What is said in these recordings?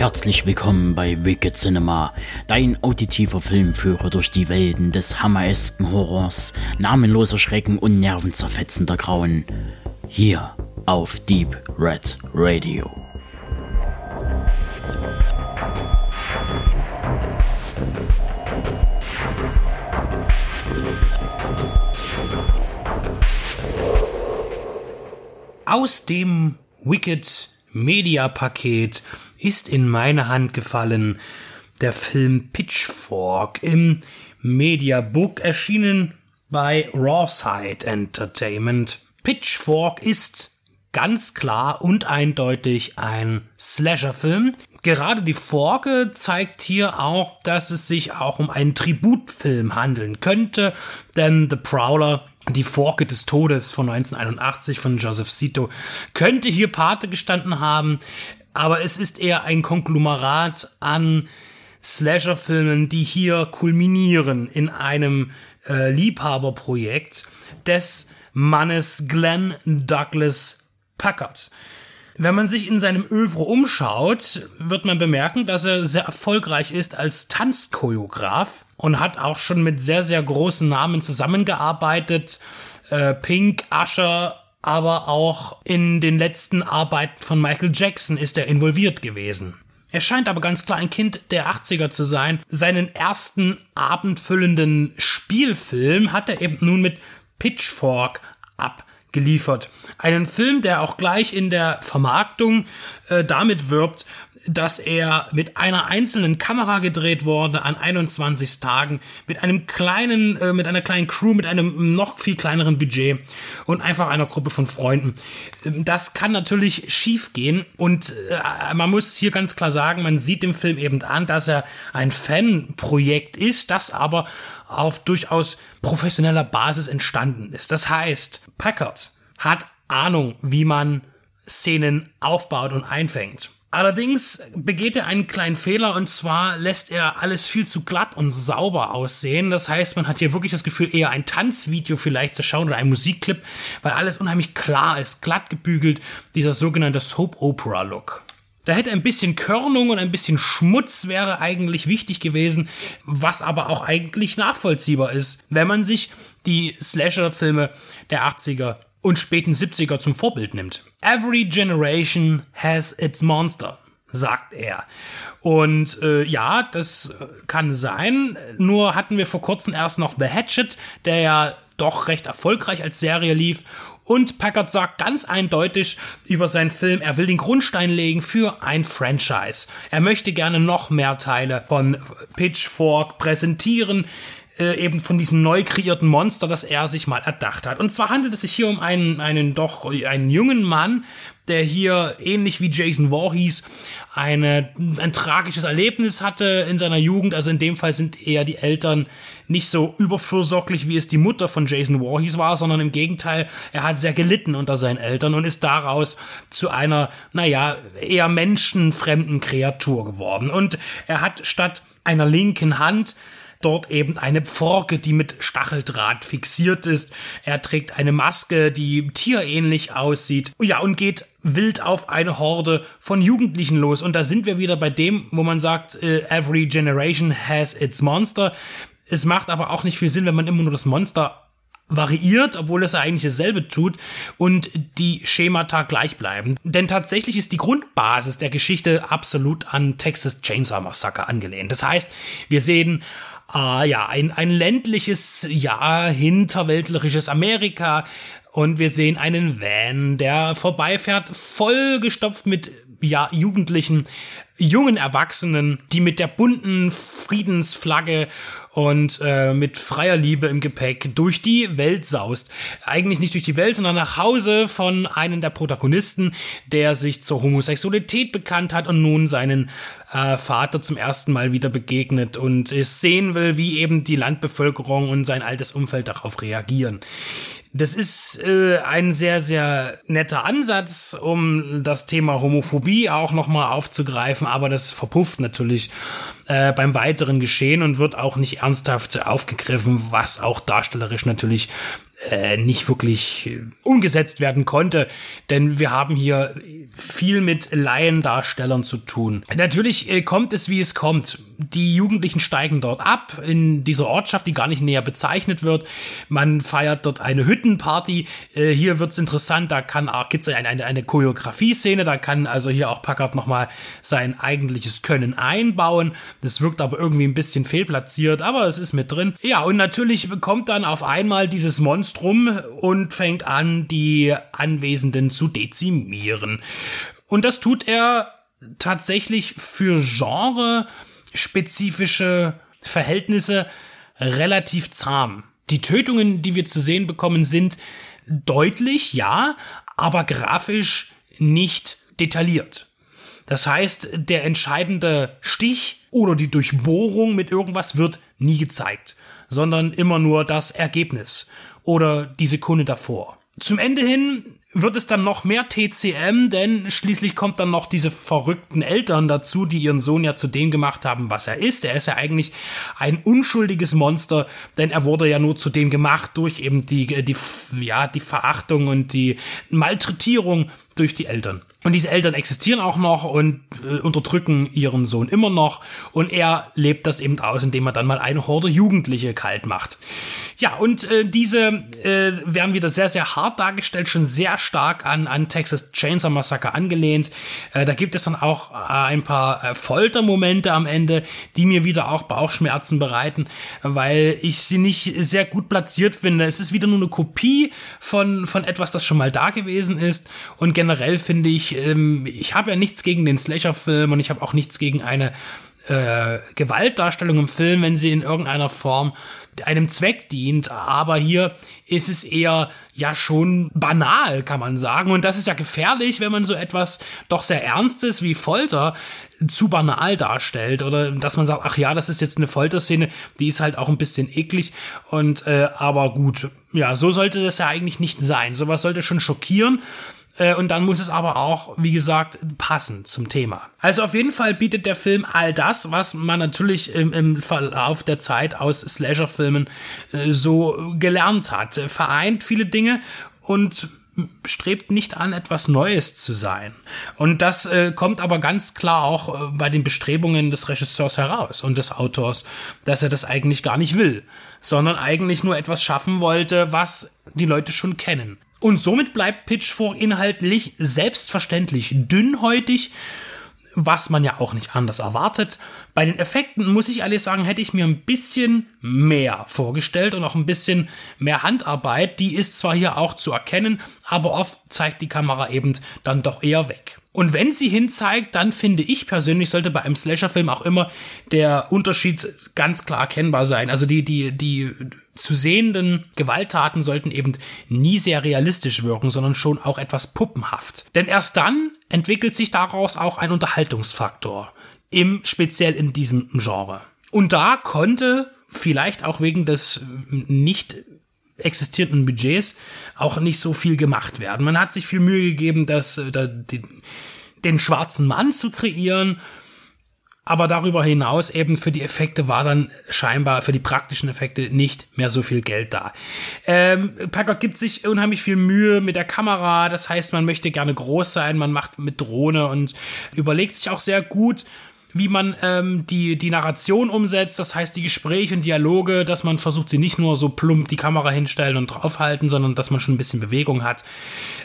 Herzlich willkommen bei Wicked Cinema, dein auditiver Filmführer durch die Welten des hammeresken Horrors, namenloser Schrecken und nervenzerfetzender Grauen. Hier auf Deep Red Radio. Aus dem Wicked Media Paket ist in meine Hand gefallen der Film Pitchfork im Mediabook erschienen bei Rawside Entertainment. Pitchfork ist ganz klar und eindeutig ein Slasher-Film. Gerade die Forke zeigt hier auch, dass es sich auch um einen Tributfilm handeln könnte, denn The Prowler die Forke des Todes von 1981 von Joseph Sito könnte hier Pate gestanden haben aber es ist eher ein Konglomerat an Slasher-Filmen, die hier kulminieren in einem äh, Liebhaberprojekt des Mannes Glenn Douglas Packard. Wenn man sich in seinem Övre umschaut, wird man bemerken, dass er sehr erfolgreich ist als Tanzchoreograf und hat auch schon mit sehr, sehr großen Namen zusammengearbeitet. Äh, Pink, Usher, aber auch in den letzten Arbeiten von Michael Jackson ist er involviert gewesen. Er scheint aber ganz klar ein Kind der 80er zu sein. Seinen ersten abendfüllenden Spielfilm hat er eben nun mit Pitchfork abgeliefert. Einen Film, der auch gleich in der Vermarktung äh, damit wirbt, dass er mit einer einzelnen Kamera gedreht wurde an 21 Tagen mit einem kleinen, äh, mit einer kleinen Crew, mit einem noch viel kleineren Budget und einfach einer Gruppe von Freunden. Ähm, das kann natürlich schief gehen und äh, man muss hier ganz klar sagen, man sieht dem Film eben an, dass er ein Fanprojekt ist, das aber auf durchaus professioneller Basis entstanden ist. Das heißt, Packard hat Ahnung, wie man Szenen aufbaut und einfängt. Allerdings begeht er einen kleinen Fehler und zwar lässt er alles viel zu glatt und sauber aussehen. Das heißt, man hat hier wirklich das Gefühl, eher ein Tanzvideo vielleicht zu schauen oder ein Musikclip, weil alles unheimlich klar ist, glatt gebügelt, dieser sogenannte Soap-Opera-Look. Da hätte ein bisschen Körnung und ein bisschen Schmutz wäre eigentlich wichtig gewesen, was aber auch eigentlich nachvollziehbar ist, wenn man sich die Slasher-Filme der 80er und späten 70er zum Vorbild nimmt. Every generation has its monster, sagt er. Und äh, ja, das kann sein. Nur hatten wir vor kurzem erst noch The Hatchet, der ja doch recht erfolgreich als Serie lief. Und Packard sagt ganz eindeutig über seinen Film, er will den Grundstein legen für ein Franchise. Er möchte gerne noch mehr Teile von Pitchfork präsentieren äh, eben von diesem neu kreierten Monster, das er sich mal erdacht hat. Und zwar handelt es sich hier um einen, einen doch, einen jungen Mann, der hier ähnlich wie Jason Voorhees eine, ein tragisches Erlebnis hatte in seiner Jugend. Also in dem Fall sind eher die Eltern nicht so überfürsorglich, wie es die Mutter von Jason Voorhees war, sondern im Gegenteil, er hat sehr gelitten unter seinen Eltern und ist daraus zu einer, naja, eher menschenfremden Kreatur geworden. Und er hat statt einer linken Hand dort eben eine Pforke, die mit Stacheldraht fixiert ist. Er trägt eine Maske, die tierähnlich aussieht. Ja, und geht wild auf eine Horde von Jugendlichen los. Und da sind wir wieder bei dem, wo man sagt, äh, every generation has its monster. Es macht aber auch nicht viel Sinn, wenn man immer nur das Monster variiert, obwohl es eigentlich dasselbe tut und die Schemata gleich bleiben. Denn tatsächlich ist die Grundbasis der Geschichte absolut an Texas Chainsaw Massacre angelehnt. Das heißt, wir sehen Ah ja, ein, ein ländliches, ja, hinterwäldlerisches Amerika. Und wir sehen einen Van, der vorbeifährt, vollgestopft mit ja, Jugendlichen, jungen Erwachsenen, die mit der bunten Friedensflagge und äh, mit freier Liebe im Gepäck durch die Welt saust. Eigentlich nicht durch die Welt, sondern nach Hause von einem der Protagonisten, der sich zur Homosexualität bekannt hat und nun seinen äh, Vater zum ersten Mal wieder begegnet und sehen will, wie eben die Landbevölkerung und sein altes Umfeld darauf reagieren. Das ist äh, ein sehr, sehr netter Ansatz, um das Thema Homophobie auch nochmal aufzugreifen, aber das verpufft natürlich äh, beim weiteren Geschehen und wird auch nicht ernsthaft aufgegriffen, was auch darstellerisch natürlich äh, nicht wirklich äh, umgesetzt werden konnte, denn wir haben hier viel mit Laiendarstellern zu tun. Natürlich äh, kommt es, wie es kommt. Die Jugendlichen steigen dort ab in dieser Ortschaft, die gar nicht näher bezeichnet wird. Man feiert dort eine Hüttenparty. Äh, hier wird's interessant, da kann gibt's eine, eine, eine Choreografie-Szene, da kann also hier auch Packard nochmal sein eigentliches Können einbauen. Das wirkt aber irgendwie ein bisschen fehlplatziert, aber es ist mit drin. Ja, und natürlich kommt dann auf einmal dieses Monster rum und fängt an, die Anwesenden zu dezimieren. Und das tut er tatsächlich für genre-spezifische Verhältnisse relativ zahm. Die Tötungen, die wir zu sehen bekommen, sind deutlich, ja, aber grafisch nicht detailliert. Das heißt, der entscheidende Stich oder die Durchbohrung mit irgendwas wird nie gezeigt, sondern immer nur das Ergebnis oder die Sekunde davor. Zum Ende hin wird es dann noch mehr TCM, denn schließlich kommt dann noch diese verrückten Eltern dazu, die ihren Sohn ja zu dem gemacht haben, was er ist. Er ist ja eigentlich ein unschuldiges Monster, denn er wurde ja nur zu dem gemacht durch eben die, die, ja, die Verachtung und die Malträtierung durch die Eltern. Und diese Eltern existieren auch noch und äh, unterdrücken ihren Sohn immer noch. Und er lebt das eben aus, indem er dann mal eine Horde Jugendliche kalt macht. Ja, und äh, diese äh, werden wieder sehr, sehr hart dargestellt, schon sehr stark an, an Texas Chainsaw Massacre angelehnt. Äh, da gibt es dann auch äh, ein paar äh, Foltermomente am Ende, die mir wieder auch Bauchschmerzen bereiten, weil ich sie nicht sehr gut platziert finde. Es ist wieder nur eine Kopie von, von etwas, das schon mal da gewesen ist. Und generell finde ich, ähm, ich habe ja nichts gegen den Slasher-Film und ich habe auch nichts gegen eine äh, Gewaltdarstellung im Film, wenn sie in irgendeiner Form einem Zweck dient, aber hier ist es eher ja schon banal, kann man sagen. Und das ist ja gefährlich, wenn man so etwas doch sehr Ernstes wie Folter zu banal darstellt oder dass man sagt, ach ja, das ist jetzt eine Folterszene, die ist halt auch ein bisschen eklig und äh, aber gut, ja, so sollte das ja eigentlich nicht sein. Sowas sollte schon schockieren und dann muss es aber auch, wie gesagt, passen zum Thema. Also auf jeden Fall bietet der Film all das, was man natürlich im, im Verlauf der Zeit aus Slasher-Filmen äh, so gelernt hat. Vereint viele Dinge und strebt nicht an, etwas Neues zu sein. Und das äh, kommt aber ganz klar auch äh, bei den Bestrebungen des Regisseurs heraus und des Autors, dass er das eigentlich gar nicht will, sondern eigentlich nur etwas schaffen wollte, was die Leute schon kennen. Und somit bleibt Pitchfork inhaltlich selbstverständlich dünnhäutig, was man ja auch nicht anders erwartet. Bei den Effekten muss ich ehrlich sagen, hätte ich mir ein bisschen mehr vorgestellt und auch ein bisschen mehr Handarbeit. Die ist zwar hier auch zu erkennen, aber oft zeigt die Kamera eben dann doch eher weg. Und wenn sie hinzeigt, dann finde ich persönlich, sollte bei einem Slasher-Film auch immer der Unterschied ganz klar erkennbar sein. Also die, die, die zu sehenden Gewalttaten sollten eben nie sehr realistisch wirken, sondern schon auch etwas puppenhaft. Denn erst dann entwickelt sich daraus auch ein Unterhaltungsfaktor. Im, speziell in diesem Genre. Und da konnte vielleicht auch wegen des nicht existierenden Budgets auch nicht so viel gemacht werden. Man hat sich viel Mühe gegeben, das, äh, da, den, den schwarzen Mann zu kreieren, aber darüber hinaus eben für die Effekte war dann scheinbar für die praktischen Effekte nicht mehr so viel Geld da. Ähm, Packard gibt sich unheimlich viel Mühe mit der Kamera, das heißt, man möchte gerne groß sein, man macht mit Drohne und überlegt sich auch sehr gut, wie man ähm, die, die Narration umsetzt, das heißt die Gespräche und Dialoge, dass man versucht, sie nicht nur so plump die Kamera hinstellen und draufhalten, sondern dass man schon ein bisschen Bewegung hat.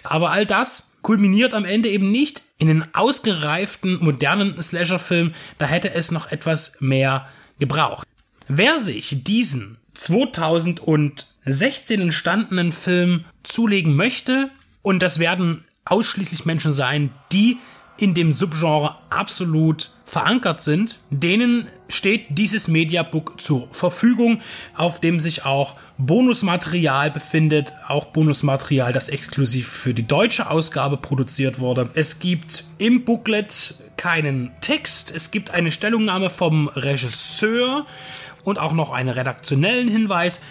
Aber all das kulminiert am Ende eben nicht in den ausgereiften, modernen Slasher-Film, da hätte es noch etwas mehr gebraucht. Wer sich diesen 2016 entstandenen Film zulegen möchte. Und das werden ausschließlich Menschen sein, die in dem Subgenre absolut verankert sind, denen steht dieses Mediabook zur Verfügung, auf dem sich auch Bonusmaterial befindet, auch Bonusmaterial, das exklusiv für die deutsche Ausgabe produziert wurde. Es gibt im Booklet keinen Text, es gibt eine Stellungnahme vom Regisseur und auch noch einen redaktionellen Hinweis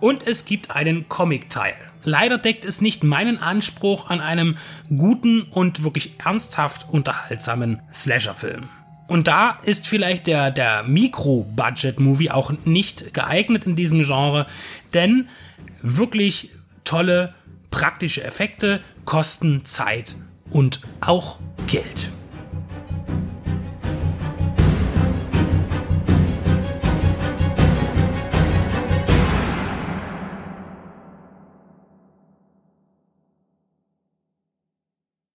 und es gibt einen Comic-Teil. Leider deckt es nicht meinen Anspruch an einem guten und wirklich ernsthaft unterhaltsamen Slasher-Film. Und da ist vielleicht der, der Mikro-Budget-Movie auch nicht geeignet in diesem Genre, denn wirklich tolle praktische Effekte kosten Zeit und auch Geld.